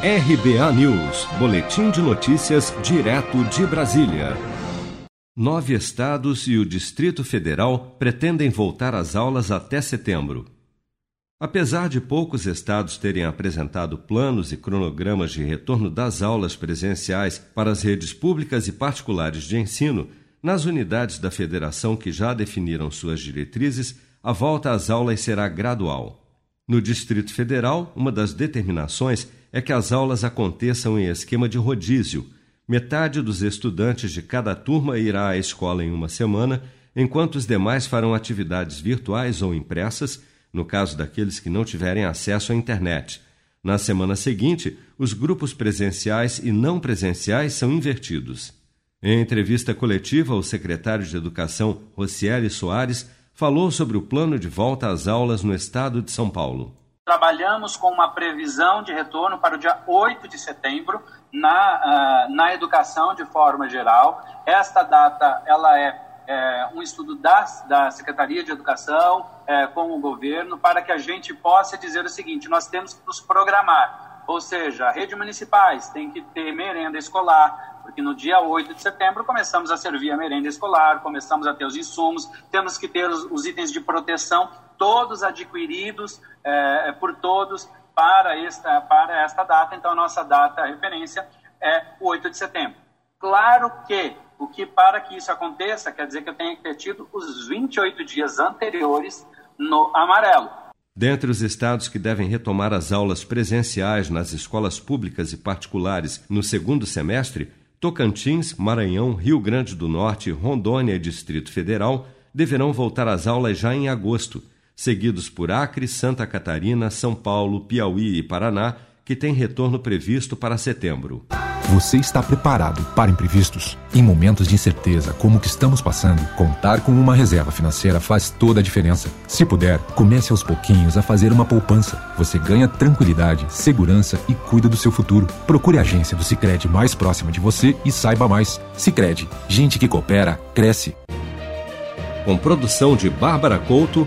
RBA News, Boletim de Notícias, direto de Brasília. Nove estados e o Distrito Federal pretendem voltar às aulas até setembro. Apesar de poucos estados terem apresentado planos e cronogramas de retorno das aulas presenciais para as redes públicas e particulares de ensino, nas unidades da federação que já definiram suas diretrizes, a volta às aulas será gradual. No Distrito Federal, uma das determinações é que as aulas aconteçam em esquema de rodízio. Metade dos estudantes de cada turma irá à escola em uma semana, enquanto os demais farão atividades virtuais ou impressas, no caso daqueles que não tiverem acesso à internet. Na semana seguinte, os grupos presenciais e não presenciais são invertidos. Em entrevista coletiva, o secretário de Educação, Rocieli Soares, falou sobre o plano de volta às aulas no estado de São Paulo trabalhamos com uma previsão de retorno para o dia 8 de setembro na, uh, na educação de forma geral. Esta data ela é, é um estudo da, da Secretaria de Educação é, com o governo para que a gente possa dizer o seguinte: nós temos que nos programar, ou seja, redes municipais tem que ter merenda escolar, porque no dia 8 de setembro começamos a servir a merenda escolar, começamos a ter os insumos, temos que ter os, os itens de proteção todos adquiridos é, por todos para esta, para esta data. Então, a nossa data referência é o 8 de setembro. Claro que o que para que isso aconteça quer dizer que eu tenho que ter tido os 28 dias anteriores no amarelo. Dentre os estados que devem retomar as aulas presenciais nas escolas públicas e particulares no segundo semestre, Tocantins, Maranhão, Rio Grande do Norte, Rondônia e Distrito Federal deverão voltar às aulas já em agosto seguidos por Acre, Santa Catarina, São Paulo, Piauí e Paraná, que têm retorno previsto para setembro. Você está preparado para imprevistos? Em momentos de incerteza como o que estamos passando, contar com uma reserva financeira faz toda a diferença. Se puder, comece aos pouquinhos a fazer uma poupança. Você ganha tranquilidade, segurança e cuida do seu futuro. Procure a agência do Sicredi mais próxima de você e saiba mais. Sicredi, gente que coopera cresce. Com produção de Bárbara Couto